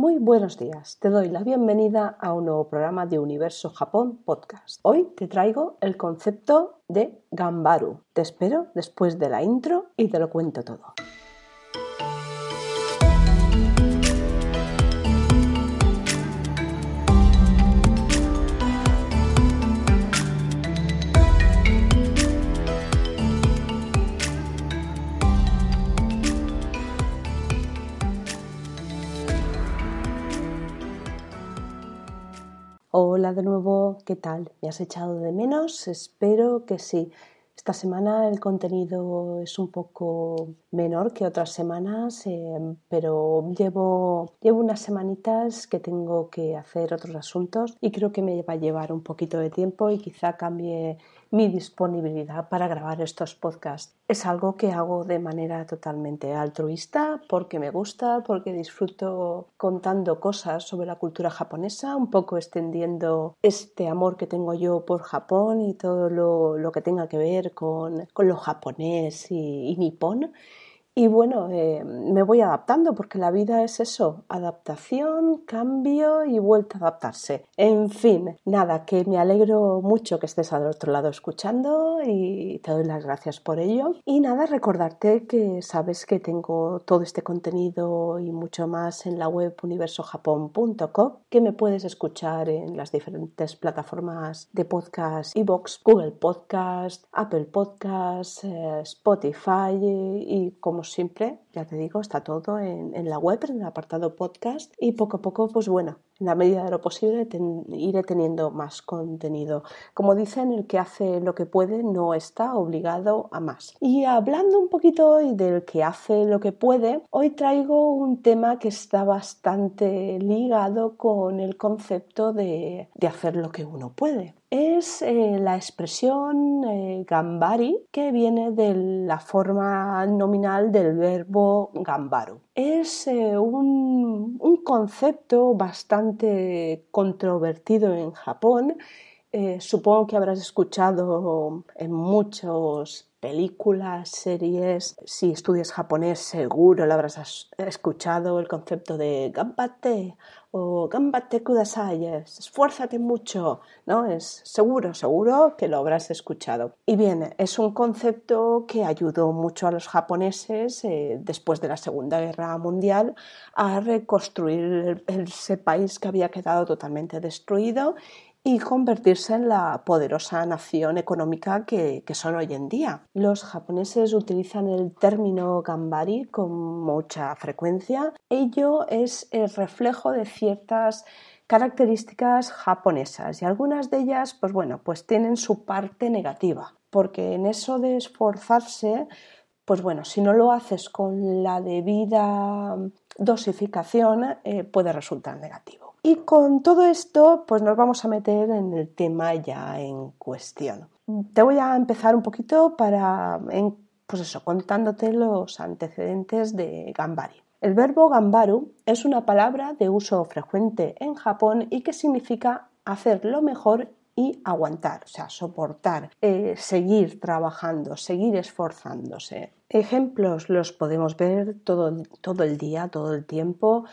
Muy buenos días, te doy la bienvenida a un nuevo programa de Universo Japón Podcast. Hoy te traigo el concepto de Gambaru. Te espero después de la intro y te lo cuento todo. Hola de nuevo, ¿qué tal? ¿Me has echado de menos? Espero que sí. Esta semana el contenido es un poco menor que otras semanas, eh, pero llevo, llevo unas semanitas que tengo que hacer otros asuntos y creo que me va a llevar un poquito de tiempo y quizá cambie mi disponibilidad para grabar estos podcasts. Es algo que hago de manera totalmente altruista porque me gusta, porque disfruto contando cosas sobre la cultura japonesa, un poco extendiendo este amor que tengo yo por Japón y todo lo, que tenga que ver con, lo japonés y, y nipón. Y bueno, eh, me voy adaptando porque la vida es eso, adaptación, cambio y vuelta a adaptarse. En fin, nada, que me alegro mucho que estés al otro lado escuchando y te doy las gracias por ello. Y nada, recordarte que sabes que tengo todo este contenido y mucho más en la web universojapón.com, que me puedes escuchar en las diferentes plataformas de podcast, iBox, Google Podcast, Apple Podcast, eh, Spotify y como siempre, ya te digo, está todo en, la web, en el apartado podcast y poco a poco, pues bueno, en la medida de lo posible iré teniendo más contenido. Como dicen, el que hace lo que puede no está obligado a más. Y hablando un poquito hoy del que hace lo que puede, hoy traigo un tema que está bastante ligado con el concepto de hacer lo que uno puede es eh, la expresión eh, gambari que viene de la forma nominal del verbo gambaru. Es eh, un, concepto bastante controvertido en Japón. supongo que habrás escuchado en muchos películas, series. Si estudias japonés, seguro lo habrás escuchado el concepto de gambate o gambate kudasai, esfuérzate mucho, ¿no? Es seguro, seguro que lo habrás escuchado. Y bien, es un concepto que ayudó mucho a los japoneses eh, después de la Segunda Guerra Mundial a reconstruir ese país que había quedado totalmente destruido y convertirse en la poderosa nación económica que, son hoy en día. Los japoneses utilizan el término gambari con mucha frecuencia. Ello es el reflejo de ciertas características japonesas y algunas de ellas, pues bueno, pues tienen su parte negativa, porque en eso de esforzarse, pues bueno, si no lo haces con la debida dosificación, eh, puede resultar negativo. Y con todo esto, pues nos vamos a meter en el tema ya en cuestión. Te voy a empezar un poquito para, pues eso, contándote los antecedentes de Gambari. El verbo gambaru es una palabra de uso frecuente en Japón y que significa hacer lo mejor y aguantar, o sea, soportar, eh, seguir trabajando, seguir esforzándose. Ejemplos los podemos ver todo, todo el día, todo el tiempo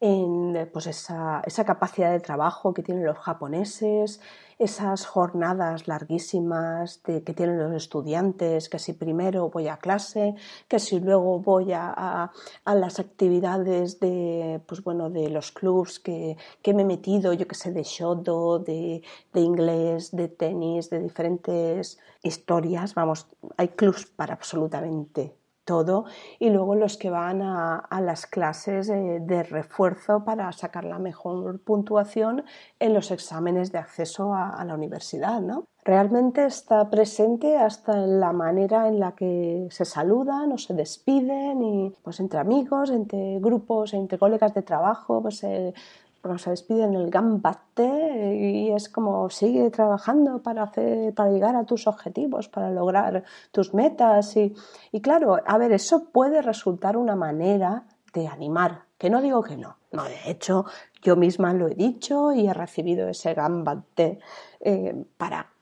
en pues esa, esa, capacidad de trabajo que tienen los japoneses, esas jornadas larguísimas que tienen los estudiantes, que si primero voy a clase, que si luego voy a, a, las actividades de, pues bueno, de los clubs que, que, me he metido, yo que sé, de shodo, de, de inglés, de tenis, de diferentes historias, vamos, hay clubs para absolutamente todo y luego los que van a, las clases de refuerzo para sacar la mejor puntuación en los exámenes de acceso a, la universidad, ¿no? Realmente está presente hasta en la manera en la que se saludan o se despiden pues entre amigos, entre grupos, entre colegas de trabajo, pues eh, cuando se despide en el gambate y es como sigue trabajando para, hacer, para llegar a tus objetivos, para lograr tus metas. Y, y claro, a ver, eso puede resultar una manera de animar, que no digo que no. No, de hecho, yo misma lo he dicho y he recibido ese gambate eh, para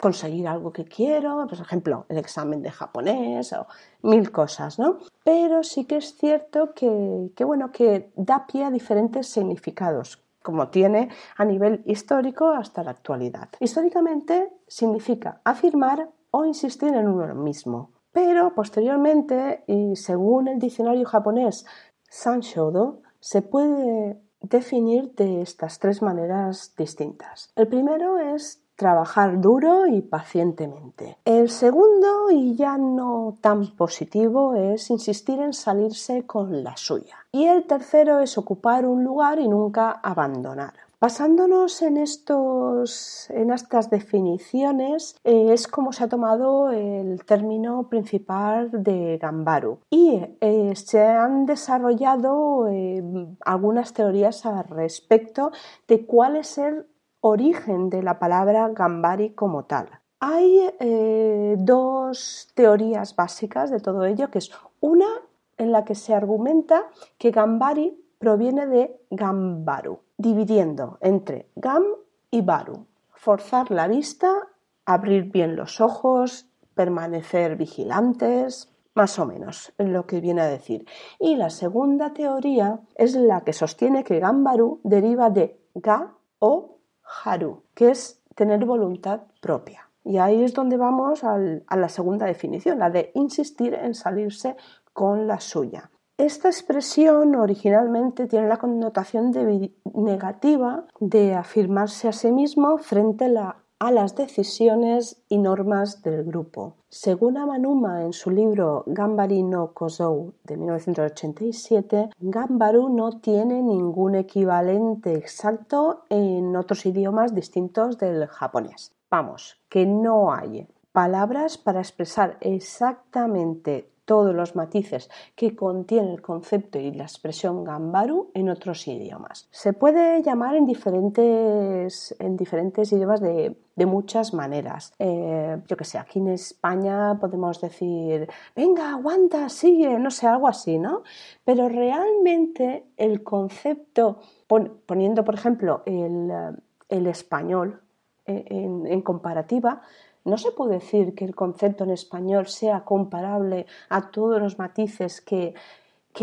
conseguir algo que quiero, por ejemplo, el examen de japonés o mil cosas, ¿no? Pero sí que es cierto que, que bueno, que da pie a diferentes significados, como tiene a nivel histórico hasta la actualidad. Históricamente significa afirmar o insistir en uno mismo, pero posteriormente, y según el diccionario japonés Sanshodo, se puede definir de estas tres maneras distintas. El primero es trabajar duro y pacientemente. El segundo, y ya no tan positivo, es insistir en salirse con la suya. Y el tercero es ocupar un lugar y nunca abandonar. Basándonos en, estos, en estas definiciones eh, es como se ha tomado el término principal de Gambaru y eh, se han desarrollado eh, algunas teorías al respecto de cuál es el origen de la palabra gambari como tal. Hay eh, dos teorías básicas de todo ello, que es una en la que se argumenta que gambari proviene de gambaru, dividiendo entre gam y baru, forzar la vista, abrir bien los ojos, permanecer vigilantes, más o menos lo que viene a decir. Y la segunda teoría es la que sostiene que gambaru deriva de ga o haru, que es tener voluntad propia. Y ahí es donde vamos a la segunda definición, la de insistir en salirse con la suya. Esta expresión originalmente tiene la connotación negativa de afirmarse a sí mismo frente a la a las decisiones y normas del grupo. Según Amanuma en su libro Gambari no Kozou de 1987, Gambaru no tiene ningún equivalente exacto en otros idiomas distintos del japonés. Vamos, que no hay palabras para expresar exactamente todos los matices que contiene el concepto y la expresión gambaru en otros idiomas. Se puede llamar en diferentes, en diferentes idiomas de, muchas maneras. Eh, yo que sé, aquí en España podemos decir, venga, aguanta, sigue, no sé, algo así, ¿no? Pero realmente el concepto, poniendo por ejemplo el, español eh, en comparativa, no se puede decir que el concepto en español sea comparable a todos los matices que,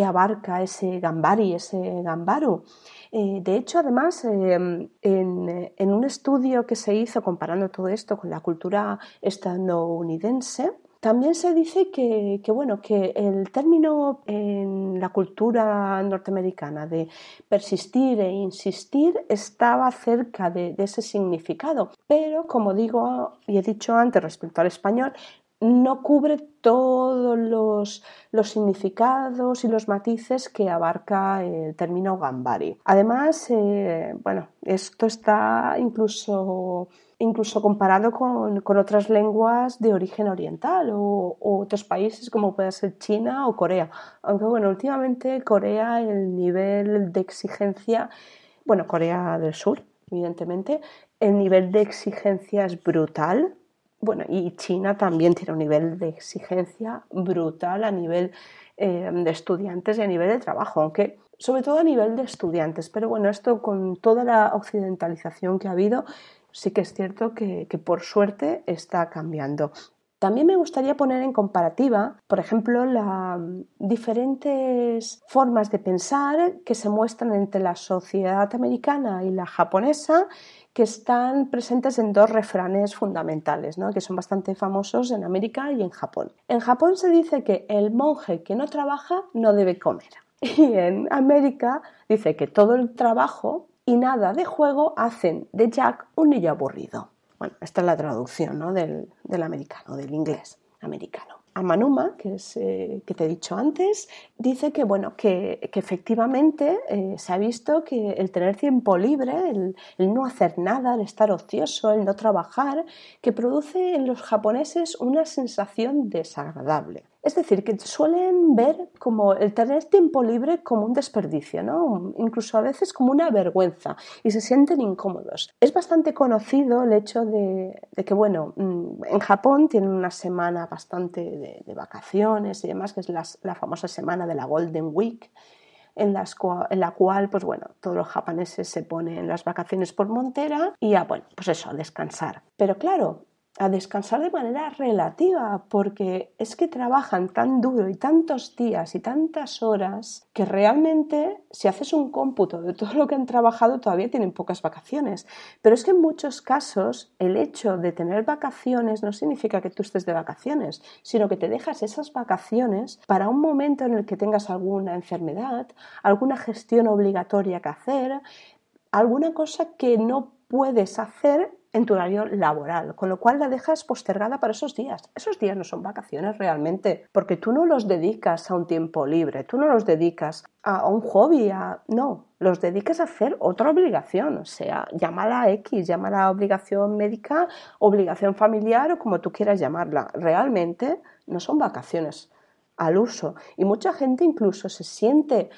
abarca ese gambari, ese gambaru. Eh, de hecho, además, em, en, un estudio que se hizo comparando todo esto con la cultura estadounidense, también se dice que, bueno, que el término en la cultura norteamericana de persistir e insistir estaba cerca de, de ese significado, pero como digo y he dicho antes respecto al español, no cubre todos los, significados y los matices que abarca el término gambari. Además, eh, bueno, esto está incluso, incluso comparado con, otras lenguas de origen oriental o, otros países como puede ser China o Corea. Aunque bueno, últimamente Corea el nivel de exigencia, bueno, Corea del Sur, evidentemente, el nivel de exigencia es brutal bueno, y China también tiene un nivel de exigencia brutal a nivel eh, de estudiantes y a nivel de trabajo, aunque sobre todo a nivel de estudiantes. Pero bueno, esto con toda la occidentalización que ha habido, sí que es cierto que, que por suerte está cambiando. También me gustaría poner en comparativa, por ejemplo, las diferentes formas de pensar que se muestran entre la sociedad americana y la japonesa que están presentes en dos refranes fundamentales, que son bastante famosos en América y en Japón. En Japón se dice que el monje que no trabaja no debe comer. Y en América dice que todo el trabajo y nada de juego hacen de Jack un niño aburrido. Bueno, esta es la traducción del, del americano, del inglés americano. Amanuma, que, es, eh, que te he dicho antes, dice que, bueno, que, efectivamente eh, se ha visto que el tener tiempo libre, el, el, no hacer nada, el estar ocioso, el no trabajar, que produce en los japoneses una sensación desagradable. Es decir, que suelen ver como el tener tiempo libre como un desperdicio, ¿no? incluso a veces como una vergüenza y se sienten incómodos. Es bastante conocido el hecho de, que, bueno, mm, en Japón tienen una semana bastante de, vacaciones y demás, que es la, famosa semana de la Golden Week. En, en, la cual, pues bueno, todos los japoneses se ponen las vacaciones por montera y ya, bueno, pues eso, a descansar. Pero claro, a descansar de manera relativa, porque es que trabajan tan duro y tantos días y tantas horas que realmente si haces un cómputo de todo lo que han trabajado todavía tienen pocas vacaciones. Pero es que en muchos casos el hecho de tener vacaciones no significa que tú estés de vacaciones, sino que te dejas esas vacaciones para un momento en el que tengas alguna enfermedad, alguna gestión obligatoria que hacer, alguna cosa que no puedes hacer en tu horario laboral, con lo cual la dejas postergada para esos días. Esos días no son vacaciones realmente, porque tú no los dedicas a un tiempo libre, tú no los dedicas a un hobby, a... no, los dedicas a hacer otra obligación, o sea, llámala X, llámala obligación médica, obligación familiar o como tú quieras llamarla. Realmente no son vacaciones al uso. Y mucha gente incluso se siente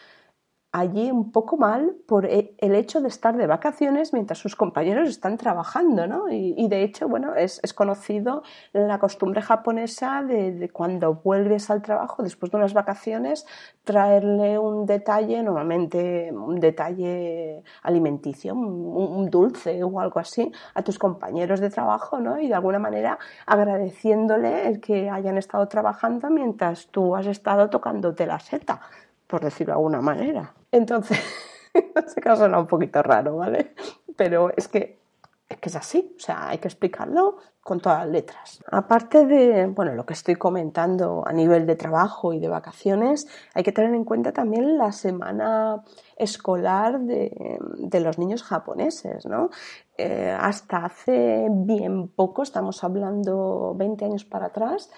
allí un poco mal por e, el hecho de estar de vacaciones mientras sus compañeros están trabajando, ¿no? Y, de hecho, bueno, es, conocido la costumbre japonesa de, cuando vuelves al trabajo después de unas vacaciones traerle un detalle, normalmente un detalle alimenticio, un, dulce o algo así a tus compañeros de trabajo, ¿no? Y de alguna manera agradeciéndole el que hayan estado trabajando mientras tú has estado tocándote la seta por decirlo de alguna manera. Entonces, en este caso suena un poquito raro, ¿vale? Pero es que, es que es así, o sea, hay que explicarlo con todas las letras. Aparte de, bueno, lo que estoy comentando a nivel de trabajo y de vacaciones, hay que tener en cuenta también la semana escolar de, los niños japoneses, ¿no? Eh, hasta hace bien poco, estamos hablando 20 años para atrás,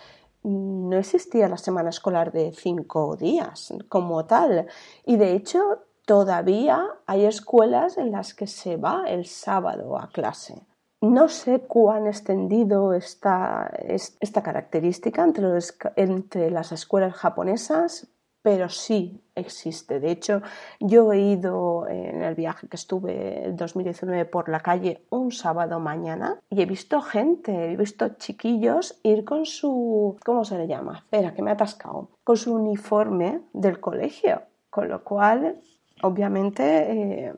no existía la semana escolar de cinco días como tal. Y de hecho, todavía hay escuelas en las que se va el sábado a clase. No sé cuán extendido está esta característica entre, entre las escuelas japonesas, pero sí existe. De hecho, yo he ido en el viaje que estuve en 2019 por la calle un sábado mañana y he visto gente, he visto chiquillos ir con su, ¿cómo se le llama? Espera, que me ha atascado, con su uniforme del colegio, con lo cual, obviamente, eh,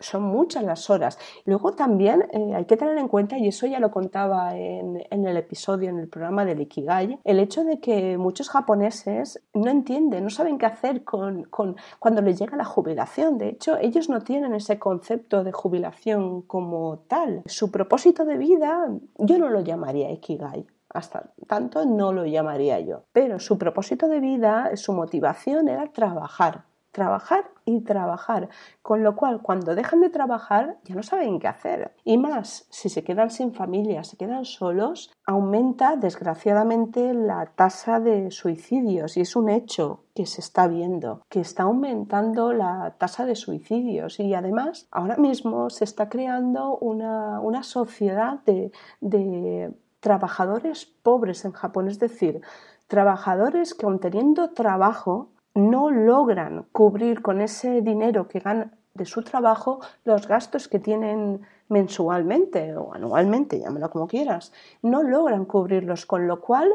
son muchas las horas. Luego también eh, hay que tener en cuenta, y eso ya lo contaba en, el episodio, en el programa del Ikigai, el hecho de que muchos japoneses no entienden, no saben qué hacer con, con, cuando les llega la jubilación. De hecho, ellos no tienen ese concepto de jubilación como tal. Su propósito de vida yo no lo llamaría Ikigai. Hasta tanto no lo llamaría yo. Pero su propósito de vida, su motivación era trabajar, trabajar y trabajar, con lo cual cuando dejan de trabajar ya no saben qué hacer. Y más, si se quedan sin familia, se quedan solos, aumenta desgraciadamente la tasa de suicidios. Y es un hecho que se está viendo, que está aumentando la tasa de suicidios. Y además ahora mismo se está creando una, una sociedad de, de trabajadores pobres en Japón, es decir, trabajadores que aun teniendo trabajo no logran cubrir con ese dinero que ganan de su trabajo los gastos que tienen mensualmente o anualmente, llámalo como quieras, no logran cubrirlos, con lo cual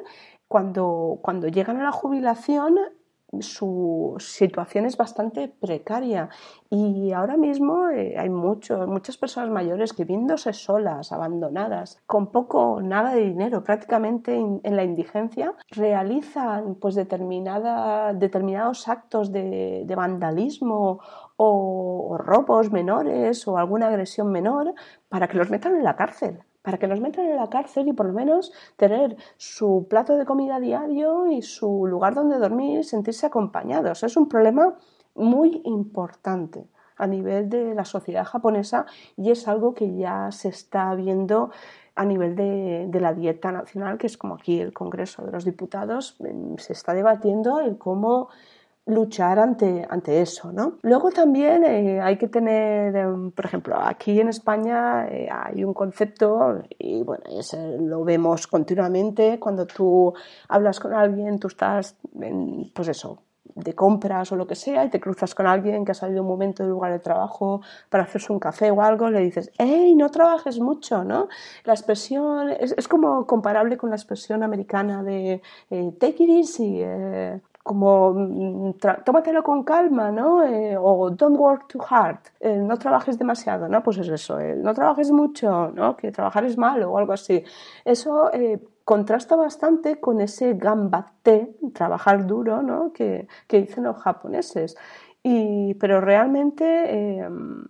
cuando, cuando llegan a la jubilación su situación es bastante precaria. Y ahora mismo eh, hay muchas personas mayores que viéndose solas, abandonadas, con poco nada de dinero, prácticamente en la indigencia, realizan pues determinados actos de, vandalismo o robos menores o alguna agresión menor para que los metan en la cárcel para que los metan en la cárcel y por lo menos tener su plato de comida diario y su lugar donde dormir y sentirse acompañados. Es un problema muy importante a nivel de la sociedad japonesa y es algo que ya se está viendo a nivel de, la dieta nacional, que es como aquí el Congreso de los Diputados, se está debatiendo el cómo luchar ante, ante eso, ¿no? Luego también eh, hay que tener, em, por ejemplo, aquí en España eh, hay un concepto, y bueno, ese lo vemos continuamente, cuando tú hablas con alguien, tú estás, en, pues eso, de compras o lo que sea y te cruzas con alguien que ha salido un momento del lugar de trabajo para hacerse un café o algo, le dices, ¡hey, no trabajes mucho! ¿no? La expresión es, como comparable con la expresión americana de eh, take it easy, como mm, tómatelo con calma, ¿no? Eh, o don't work too hard, no trabajes demasiado, ¿no? Pues es eso, no trabajes mucho, ¿no? Que trabajar es malo o algo así. Eso eh, contrasta bastante con ese gambate, trabajar duro, ¿no? Que, que dicen los japoneses. Y, pero realmente em,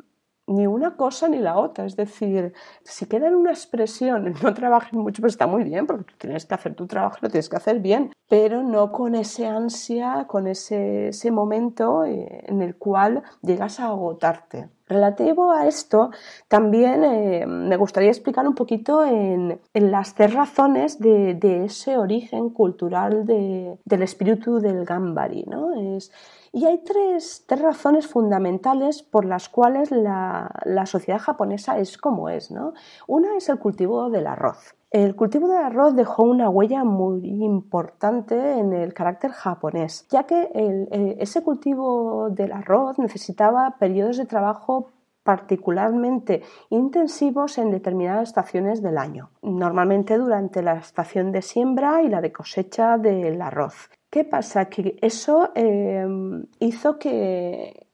ni una cosa ni la otra. Es decir, si queda en una expresión, no trabajes mucho, pues está muy bien, porque tú tienes que hacer tu trabajo, lo tienes que hacer bien, pero no con ese ansia, con ese, ese momento eh, en el cual llegas a agotarte. Relativo a esto, también eh, me gustaría explicar un poquito en, las tres razones de, ese origen cultural del espíritu del Gambari. ¿no? Es, y hay tres, razones fundamentales por las cuales la, sociedad japonesa es como es. ¿no? Una es el cultivo del arroz. El cultivo del arroz dejó una huella muy importante en el carácter japonés, ya que eh, ese cultivo del arroz necesitaba periodos de trabajo particularmente intensivos en determinadas estaciones del año, normalmente durante la estación de siembra y la de cosecha del arroz. ¿Qué pasa? Que eso em, hizo que,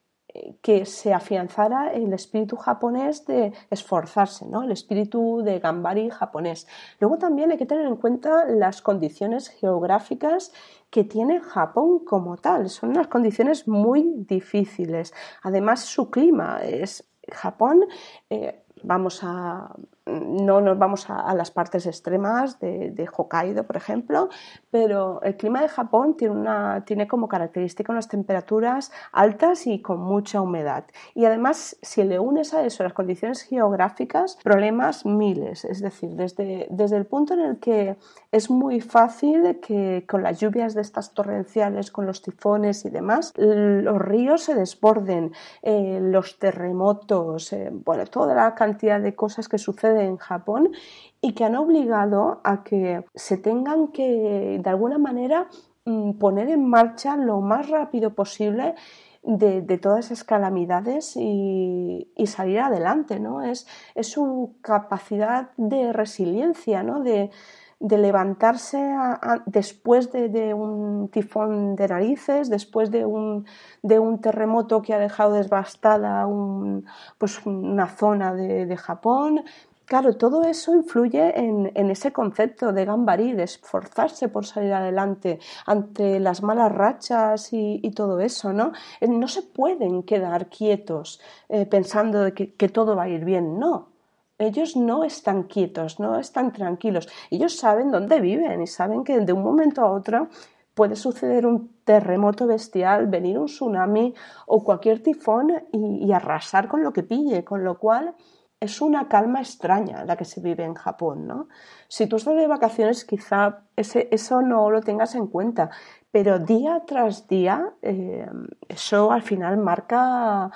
que se afianzara el espíritu japonés de esforzarse, ¿no? el espíritu de gambari japonés. Luego también hay que tener en cuenta las condiciones geográficas que tiene Japón como tal. Son unas condiciones muy difíciles. Además, su clima es Japón. Eh, vamos a no nos vamos a, las partes extremas de, Hokkaido, por ejemplo, pero el clima de Japón tiene, una, tiene como característica unas temperaturas altas y con mucha humedad. Y además, si le unes a eso las condiciones geográficas, problemas miles. Es decir, desde, desde el punto en el que es muy fácil que con las lluvias de estas torrenciales, con los tifones y demás, los ríos se desborden, eh, los terremotos, eh, bueno, toda la cantidad de cosas que suceden en Japón y que han obligado a que se tengan que, de alguna manera, mm, poner en marcha lo más rápido posible de, todas esas calamidades y, salir adelante, ¿no? Es, es, su capacidad de resiliencia, ¿no? De, levantarse después de, un tifón de narices, después de un, de un terremoto que ha dejado devastada un, pues una zona de Japón, Claro, todo eso influye en, ese concepto de Gambari, de esforzarse por salir adelante ante las malas rachas y, todo eso, ¿no? Eh, no se pueden quedar quietos eh, pensando que, todo va a ir bien, no. Ellos no están quietos, no están tranquilos. Ellos saben dónde viven y saben que de un momento a otro puede suceder un terremoto bestial, venir un tsunami o cualquier tifón y arrasar con lo que pille, con lo cual es una calma extraña la que se vive en Japón, ¿no? Si tú estás de vacaciones, quizá ese, eso no lo tengas en cuenta, pero día tras día, eh, eso al final marca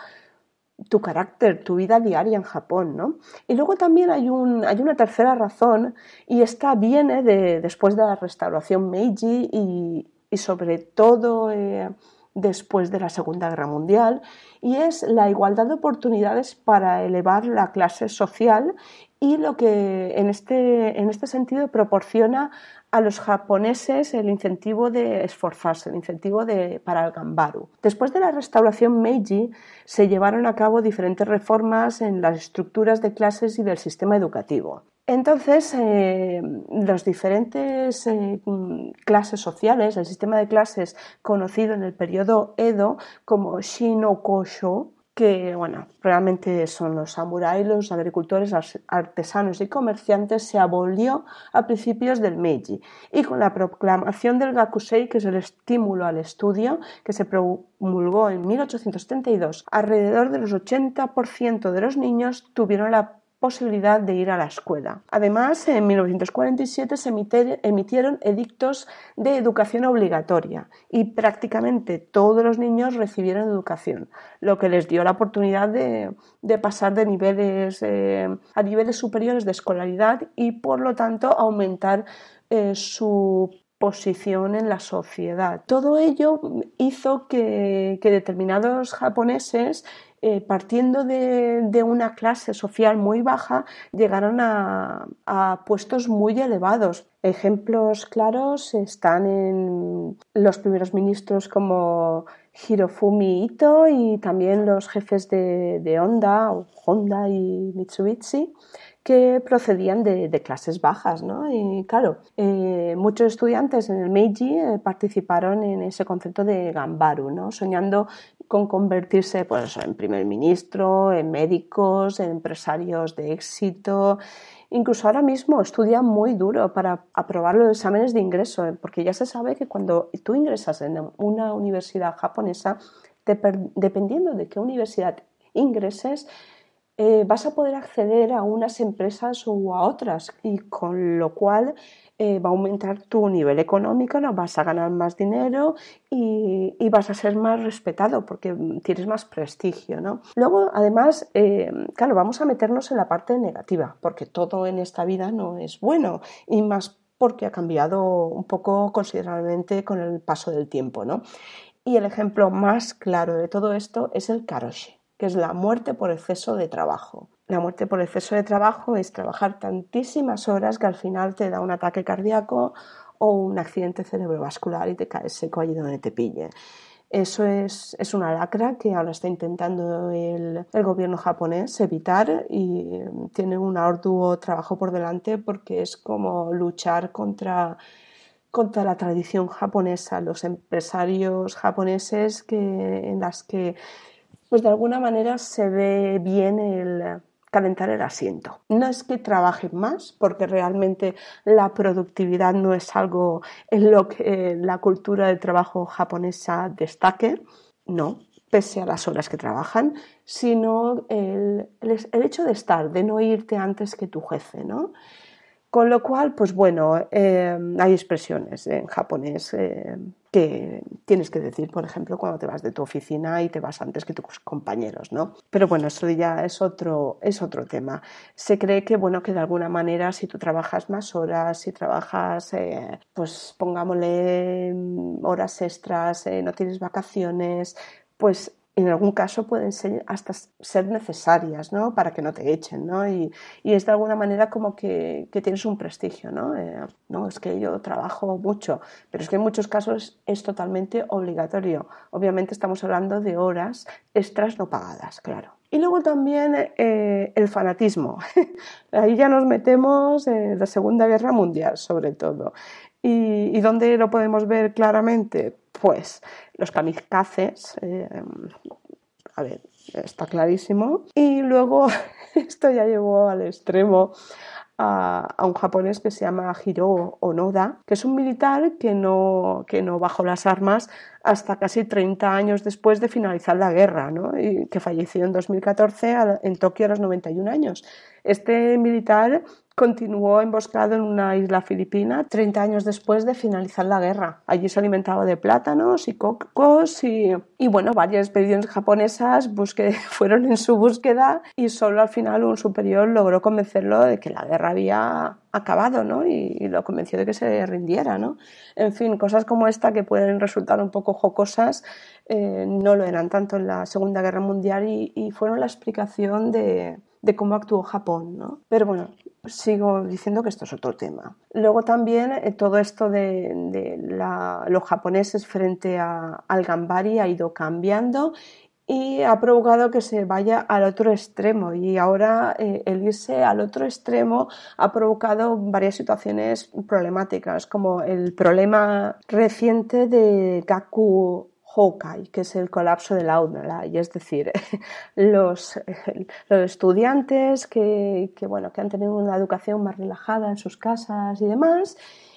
tu carácter, tu vida diaria en Japón, ¿no? Y luego también hay, un, hay una tercera razón, y esta viene de, después de la restauración Meiji y, sobre todo eh, después de la Segunda Guerra Mundial y es la igualdad de oportunidades para elevar la clase social y lo que en este, en este sentido proporciona a los japoneses el incentivo de esforzarse, el incentivo de, para el gambaru. Después de la restauración Meiji se llevaron a cabo diferentes reformas en las estructuras de clases y del sistema educativo. Entonces, eh, las diferentes eh, clases sociales, el sistema de clases conocido en el periodo Edo como Shinokosho, que bueno, realmente son los samuráis, los agricultores, artesanos y comerciantes, se abolió a principios del Meiji. Y con la proclamación del Gakusei, que es el estímulo al estudio, que se promulgó en 1832, alrededor del 80% de los niños tuvieron la posibilidad de ir a la escuela. Además, en 1947 se emitieron edictos de educación obligatoria y prácticamente todos los niños recibieron educación, lo que les dio la oportunidad de, pasar de niveles eh, a niveles superiores de escolaridad y, por lo tanto, aumentar eh, su posición en la sociedad. Todo ello hizo que, que determinados japoneses eh, partiendo de, una clase social muy baja, llegaron a, puestos muy elevados. Ejemplos claros están en los primeros ministros como Hirofumi Ito y también los jefes de, de Honda, Honda y Mitsubishi que procedían de, clases bajas, ¿no? Y claro, eh, muchos estudiantes en el Meiji eh, participaron en ese concepto de Gambaru, ¿no? Soñando con convertirse pues, en primer ministro, en médicos, en empresarios de éxito. Incluso ahora mismo estudian muy duro para aprobar los exámenes de ingreso, ¿eh? porque ya se sabe que cuando tú ingresas en una universidad japonesa, dependiendo de qué universidad ingreses, eh, vas a poder acceder a unas empresas u a otras y con lo cual eh, va a aumentar tu nivel económico, ¿no? vas a ganar más dinero y, vas a ser más respetado porque tienes más prestigio. ¿no? Luego, además, eh, claro, vamos a meternos en la parte negativa porque todo en esta vida no es bueno y más porque ha cambiado un poco considerablemente con el paso del tiempo. ¿no? Y el ejemplo más claro de todo esto es el karoshi que es la muerte por exceso de trabajo. La muerte por exceso de trabajo es trabajar tantísimas horas que al final te da un ataque cardíaco o un accidente cerebrovascular y te caes seco allí donde te pille. Eso es, una lacra que ahora está intentando el, gobierno japonés evitar y tiene un arduo trabajo por delante porque es como luchar contra, contra la tradición japonesa, los empresarios japoneses que, en las que pues de alguna manera se ve bien el calentar el asiento. No es que trabajen más, porque realmente la productividad no es algo en lo que la cultura del trabajo japonesa destaque, no, pese a las horas que trabajan, sino el, el hecho de estar, de no irte antes que tu jefe, ¿no? Con lo cual, pues bueno, eh, hay expresiones en japonés eh, que tienes que decir, por ejemplo, cuando te vas de tu oficina y te vas antes que tus compañeros, ¿no? Pero bueno, eso ya es otro, es otro tema. Se cree que, bueno, que de alguna manera si tú trabajas más horas, si trabajas, eh, pues pongámosle mm, horas extras, no tienes vacaciones, pues en algún caso pueden ser hasta ser necesarias, ¿no? Para que no te echen, ¿no? Y, es de alguna manera como que, tienes un prestigio, ¿no? Eh, no, es que yo trabajo mucho, pero es que en muchos casos es totalmente obligatorio. Obviamente estamos hablando de horas extras no pagadas, claro. Y luego también eh, el fanatismo. Ahí ya nos metemos en la Segunda Guerra Mundial, sobre todo. ¿Y, dónde lo podemos ver claramente? Pues los kamikazes, eh, a ver, está clarísimo. Y luego, esto ya llevó al extremo a, un japonés que se llama Hiro Onoda, que es un militar que no, que no bajó las armas hasta casi 30 años después de finalizar la guerra, ¿no? y que falleció en 2014 en Tokio a los 91 años. Este militar continuó emboscado en una isla filipina 30 años después de finalizar la guerra. Allí se alimentaba de plátanos y cocos y, y bueno, varias expediciones japonesas fueron en su búsqueda y solo al final un superior logró convencerlo de que la guerra había acabado ¿no? y, lo convenció de que se rindiera. ¿no? En fin, cosas como esta que pueden resultar un poco jocosas eh, no lo eran tanto en la Segunda Guerra Mundial y, fueron la explicación de, de cómo actuó Japón. ¿no? Pero bueno, sigo diciendo que esto es otro tema. Luego también eh, todo esto de, los japoneses frente al gambari ha ido cambiando y ha provocado que se vaya al otro extremo y ahora eh, el irse al otro extremo ha provocado varias situaciones problemáticas como el problema reciente de Gaku Hawkeye, que es el colapso del aula, y es decir, los, los estudiantes que, bueno, que han tenido una educación más relajada en sus casas y demás,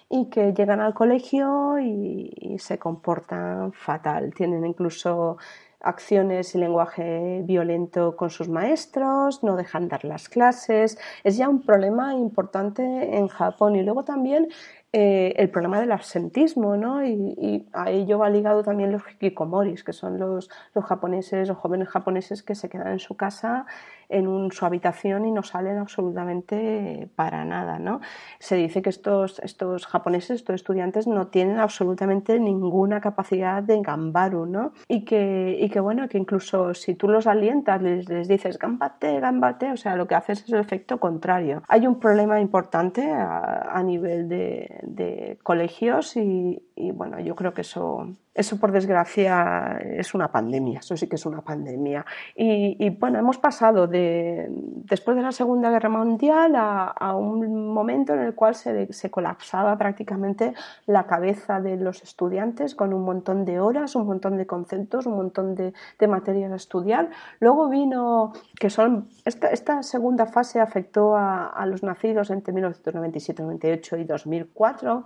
y que llegan al colegio y, se comportan fatal. Tienen incluso acciones y lenguaje violento con sus maestros, no dejan dar las clases. Es ya un problema importante en Japón. Y luego también eh, el problema del absentismo, ¿no? Y, a ello va ligado también los hikikomoris, que son los, los japoneses, los jóvenes japoneses que se quedan en su casa en su habitación y no salen absolutamente para nada. ¿no? Se dice que estos, estos japoneses, estos estudiantes, no tienen absolutamente ninguna capacidad de gambaru, ¿no? Y que, y que bueno, que incluso si tú los alientas, les, les dices gambate, gambate, o sea, lo que haces es el efecto contrario. Hay un problema importante a, nivel de, de colegios y, y bueno, yo creo que eso, eso por desgracia es una pandemia, eso sí que es una pandemia. Y, bueno, hemos pasado de, después de la Segunda Guerra Mundial a, un momento en el cual se, se, colapsaba prácticamente la cabeza de los estudiantes con un montón de horas, un montón de conceptos, un montón de, de materias a estudiar. Luego vino, que son, esta, esta segunda fase afectó a, a los nacidos entre 1997, 98 y 2004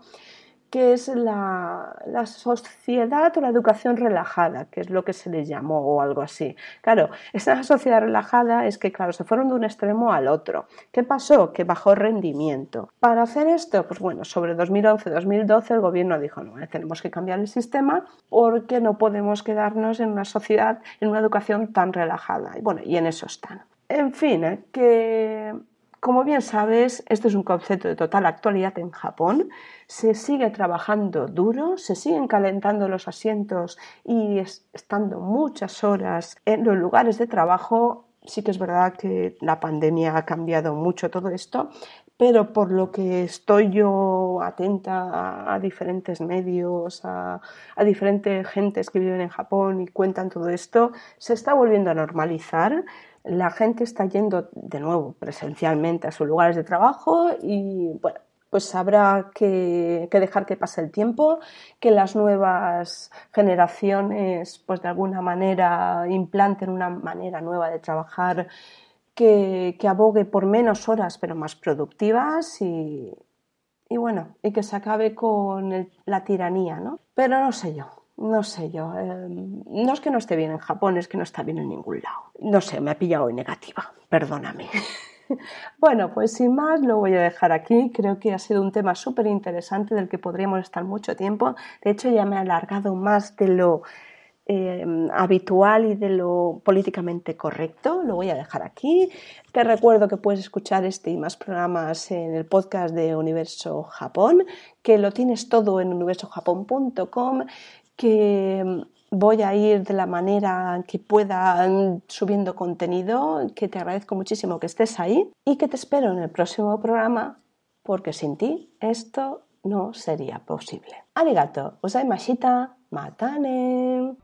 que es la, sociedad o la educación relajada, que es lo que se les llamó o algo así. Claro, esa sociedad relajada es que, claro, se fueron de un extremo al otro. ¿Qué pasó? Que bajó rendimiento. Para hacer esto, pues bueno, sobre 2011-2012 el gobierno dijo, no, tenemos que cambiar el sistema porque no podemos quedarnos en una sociedad, en una educación tan relajada. Y bueno, y en eso están. En fin, ¿eh? que como bien sabes, esto es un concepto de total actualidad en Japón. Se sigue trabajando duro, se siguen calentando los asientos y estando muchas horas en los lugares de trabajo. Sí que es verdad que la pandemia ha cambiado mucho todo esto, pero por lo que estoy yo atenta a, diferentes medios, a, a, diferentes gentes que viven en Japón y cuentan todo esto, se está volviendo a normalizar la gente está yendo de nuevo presencialmente a sus lugares de trabajo y bueno, pues habrá que, dejar que pase el tiempo, que las nuevas generaciones pues de alguna manera implanten una manera nueva de trabajar que, abogue por menos horas pero más productivas y, y bueno, y que se acabe con la tiranía, ¿no? Pero no sé yo, no sé yo, em, no es que no esté bien en Japón, es que no está bien en ningún lado. No sé, me ha pillado hoy negativa, perdóname. bueno, pues sin más lo voy a dejar aquí. Creo que ha sido un tema súper interesante del que podríamos estar mucho tiempo. De hecho, ya me he alargado más de lo em, habitual y de lo políticamente correcto. Lo voy a dejar aquí. Te recuerdo que puedes escuchar este y más programas en el podcast de Universo Japón, que lo tienes todo en universojapón.com que voy a ir de la manera que pueda subiendo contenido, que te agradezco muchísimo que estés ahí y que te espero en el próximo programa porque sin ti esto no sería posible. Arigato, mashita, matane.